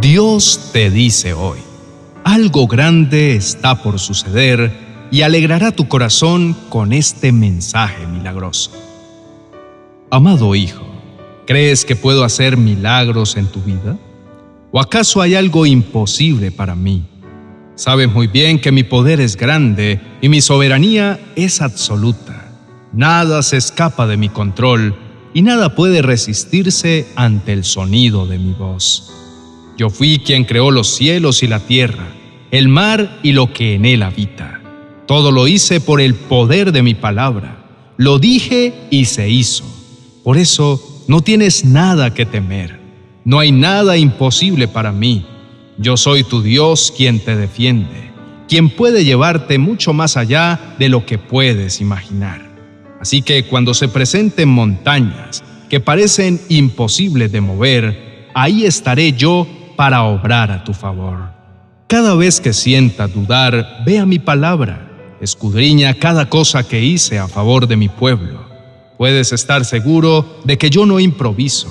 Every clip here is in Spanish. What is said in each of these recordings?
Dios te dice hoy, algo grande está por suceder y alegrará tu corazón con este mensaje milagroso. Amado Hijo, ¿crees que puedo hacer milagros en tu vida? ¿O acaso hay algo imposible para mí? Sabes muy bien que mi poder es grande y mi soberanía es absoluta. Nada se escapa de mi control y nada puede resistirse ante el sonido de mi voz. Yo fui quien creó los cielos y la tierra, el mar y lo que en él habita. Todo lo hice por el poder de mi palabra. Lo dije y se hizo. Por eso no tienes nada que temer. No hay nada imposible para mí. Yo soy tu Dios quien te defiende, quien puede llevarte mucho más allá de lo que puedes imaginar. Así que cuando se presenten montañas que parecen imposibles de mover, ahí estaré yo para obrar a tu favor. Cada vez que sienta dudar, vea mi palabra, escudriña cada cosa que hice a favor de mi pueblo. Puedes estar seguro de que yo no improviso,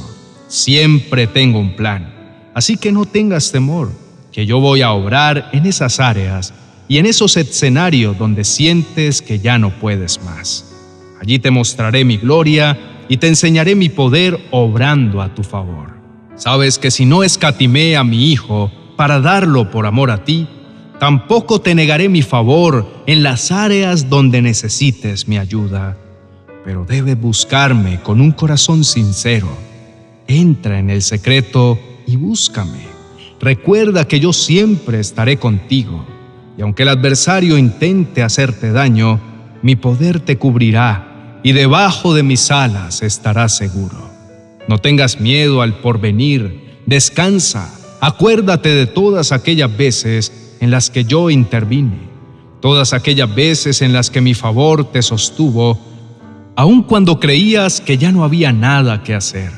siempre tengo un plan. Así que no tengas temor, que yo voy a obrar en esas áreas y en esos escenarios donde sientes que ya no puedes más. Allí te mostraré mi gloria y te enseñaré mi poder obrando a tu favor. Sabes que si no escatimé a mi Hijo para darlo por amor a ti, tampoco te negaré mi favor en las áreas donde necesites mi ayuda. Pero debes buscarme con un corazón sincero. Entra en el secreto y búscame. Recuerda que yo siempre estaré contigo, y aunque el adversario intente hacerte daño, mi poder te cubrirá y debajo de mis alas estarás seguro. No tengas miedo al porvenir, descansa, acuérdate de todas aquellas veces en las que yo intervine, todas aquellas veces en las que mi favor te sostuvo, aun cuando creías que ya no había nada que hacer.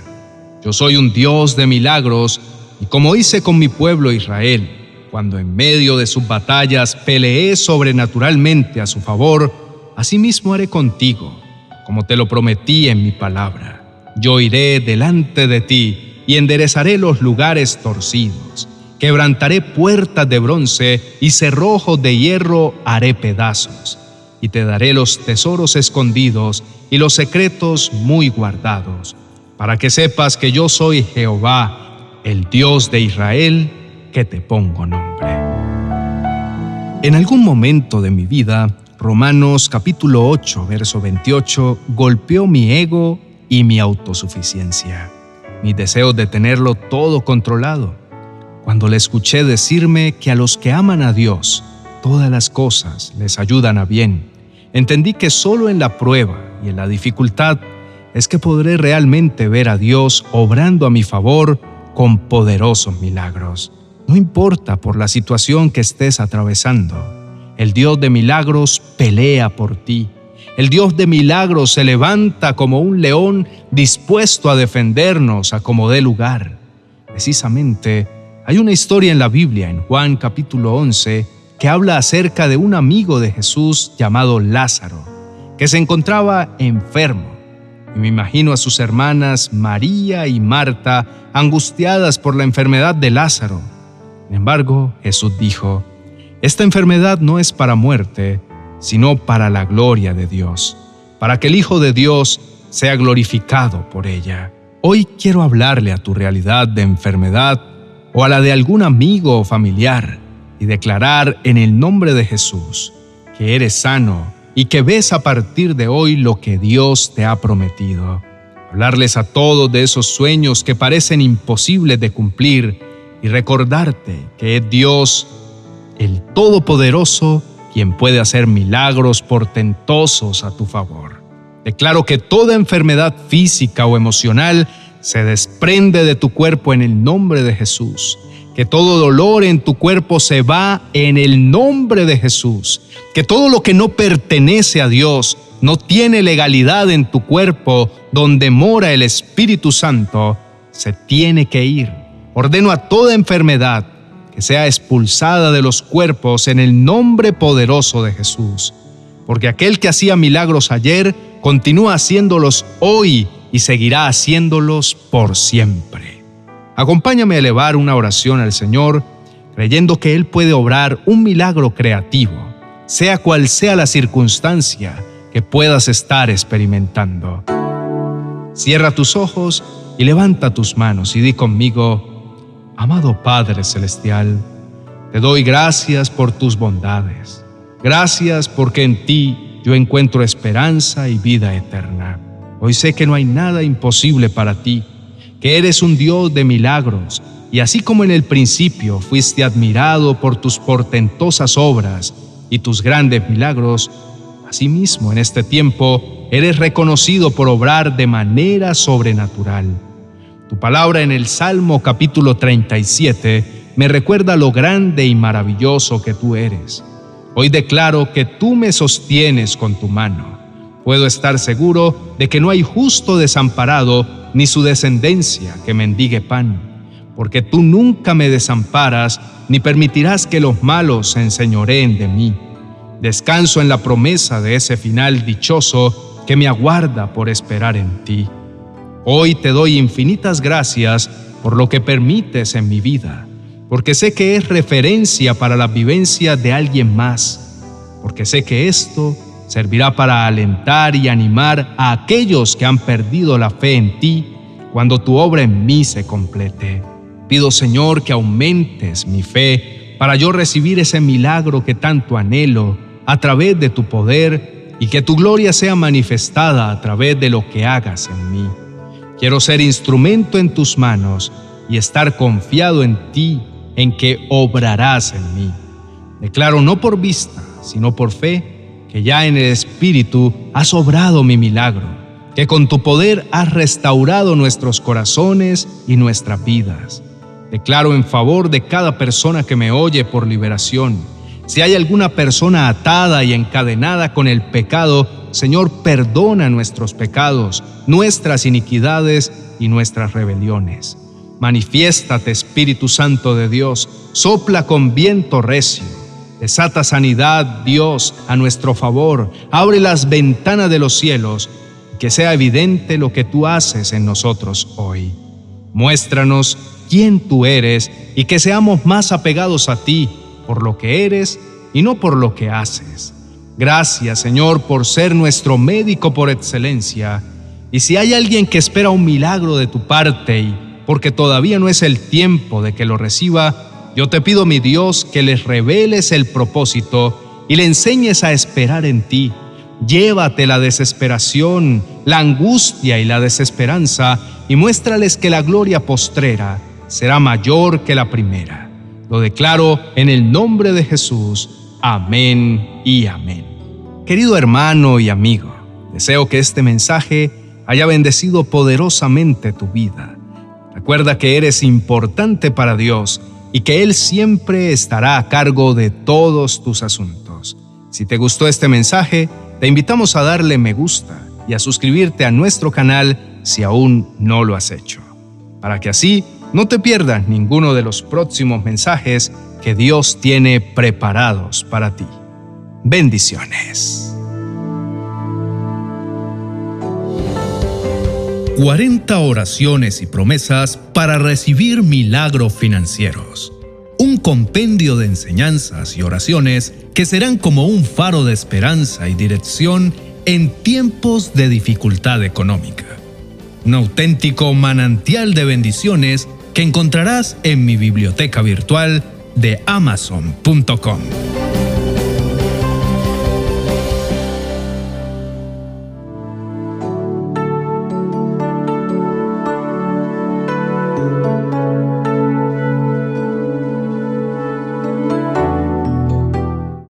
Yo soy un Dios de milagros y como hice con mi pueblo Israel, cuando en medio de sus batallas peleé sobrenaturalmente a su favor, asimismo haré contigo como te lo prometí en mi palabra. Yo iré delante de ti y enderezaré los lugares torcidos. Quebrantaré puertas de bronce y cerrojos de hierro haré pedazos. Y te daré los tesoros escondidos y los secretos muy guardados, para que sepas que yo soy Jehová, el Dios de Israel, que te pongo nombre. En algún momento de mi vida, Romanos capítulo 8, verso 28, golpeó mi ego y mi autosuficiencia, mi deseo de tenerlo todo controlado. Cuando le escuché decirme que a los que aman a Dios, todas las cosas les ayudan a bien, entendí que solo en la prueba y en la dificultad es que podré realmente ver a Dios obrando a mi favor con poderosos milagros. No importa por la situación que estés atravesando el Dios de milagros pelea por ti. El Dios de milagros se levanta como un león dispuesto a defendernos a como dé lugar. Precisamente, hay una historia en la Biblia, en Juan capítulo 11, que habla acerca de un amigo de Jesús llamado Lázaro, que se encontraba enfermo. Y me imagino a sus hermanas María y Marta angustiadas por la enfermedad de Lázaro. Sin embargo, Jesús dijo, esta enfermedad no es para muerte, sino para la gloria de Dios, para que el Hijo de Dios sea glorificado por ella. Hoy quiero hablarle a tu realidad de enfermedad o a la de algún amigo o familiar y declarar en el nombre de Jesús que eres sano y que ves a partir de hoy lo que Dios te ha prometido. Hablarles a todos de esos sueños que parecen imposibles de cumplir y recordarte que es Dios el Todopoderoso, quien puede hacer milagros portentosos a tu favor. Declaro que toda enfermedad física o emocional se desprende de tu cuerpo en el nombre de Jesús. Que todo dolor en tu cuerpo se va en el nombre de Jesús. Que todo lo que no pertenece a Dios, no tiene legalidad en tu cuerpo donde mora el Espíritu Santo, se tiene que ir. Ordeno a toda enfermedad, sea expulsada de los cuerpos en el nombre poderoso de Jesús. Porque aquel que hacía milagros ayer, continúa haciéndolos hoy y seguirá haciéndolos por siempre. Acompáñame a elevar una oración al Señor, creyendo que Él puede obrar un milagro creativo, sea cual sea la circunstancia que puedas estar experimentando. Cierra tus ojos y levanta tus manos y di conmigo, amado Padre Celestial, te doy gracias por tus bondades. Gracias porque en ti yo encuentro esperanza y vida eterna. Hoy sé que no hay nada imposible para ti, que eres un Dios de milagros, y así como en el principio fuiste admirado por tus portentosas obras y tus grandes milagros, asimismo en este tiempo eres reconocido por obrar de manera sobrenatural. Tu palabra en el Salmo capítulo 37 me recuerda lo grande y maravilloso que tú eres. Hoy declaro que tú me sostienes con tu mano. Puedo estar seguro de que no hay justo desamparado ni su descendencia que mendigue pan, porque tú nunca me desamparas ni permitirás que los malos se enseñoreen de mí. Descanso en la promesa de ese final dichoso que me aguarda por esperar en ti. Hoy te doy infinitas gracias por lo que permites en mi vida porque sé que es referencia para la vivencia de alguien más, porque sé que esto servirá para alentar y animar a aquellos que han perdido la fe en ti cuando tu obra en mí se complete. Pido Señor que aumentes mi fe para yo recibir ese milagro que tanto anhelo a través de tu poder y que tu gloria sea manifestada a través de lo que hagas en mí. Quiero ser instrumento en tus manos y estar confiado en ti en que obrarás en mí. Declaro no por vista, sino por fe, que ya en el Espíritu has obrado mi milagro, que con tu poder has restaurado nuestros corazones y nuestras vidas. Declaro en favor de cada persona que me oye por liberación. Si hay alguna persona atada y encadenada con el pecado, Señor, perdona nuestros pecados, nuestras iniquidades y nuestras rebeliones. Manifiéstate, Espíritu Santo de Dios, sopla con viento recio. Desata sanidad, Dios, a nuestro favor. Abre las ventanas de los cielos, que sea evidente lo que tú haces en nosotros hoy. Muéstranos quién tú eres y que seamos más apegados a ti por lo que eres y no por lo que haces. Gracias, Señor, por ser nuestro médico por excelencia. Y si hay alguien que espera un milagro de tu parte y porque todavía no es el tiempo de que lo reciba, yo te pido, mi Dios, que les reveles el propósito y le enseñes a esperar en ti. Llévate la desesperación, la angustia y la desesperanza y muéstrales que la gloria postrera será mayor que la primera. Lo declaro en el nombre de Jesús. Amén y amén. Querido hermano y amigo, deseo que este mensaje haya bendecido poderosamente tu vida Recuerda que eres importante para Dios y que Él siempre estará a cargo de todos tus asuntos. Si te gustó este mensaje, te invitamos a darle me gusta y a suscribirte a nuestro canal si aún no lo has hecho, para que así no te pierdas ninguno de los próximos mensajes que Dios tiene preparados para ti. Bendiciones. 40 oraciones y promesas para recibir milagros financieros. Un compendio de enseñanzas y oraciones que serán como un faro de esperanza y dirección en tiempos de dificultad económica. Un auténtico manantial de bendiciones que encontrarás en mi biblioteca virtual de amazon.com.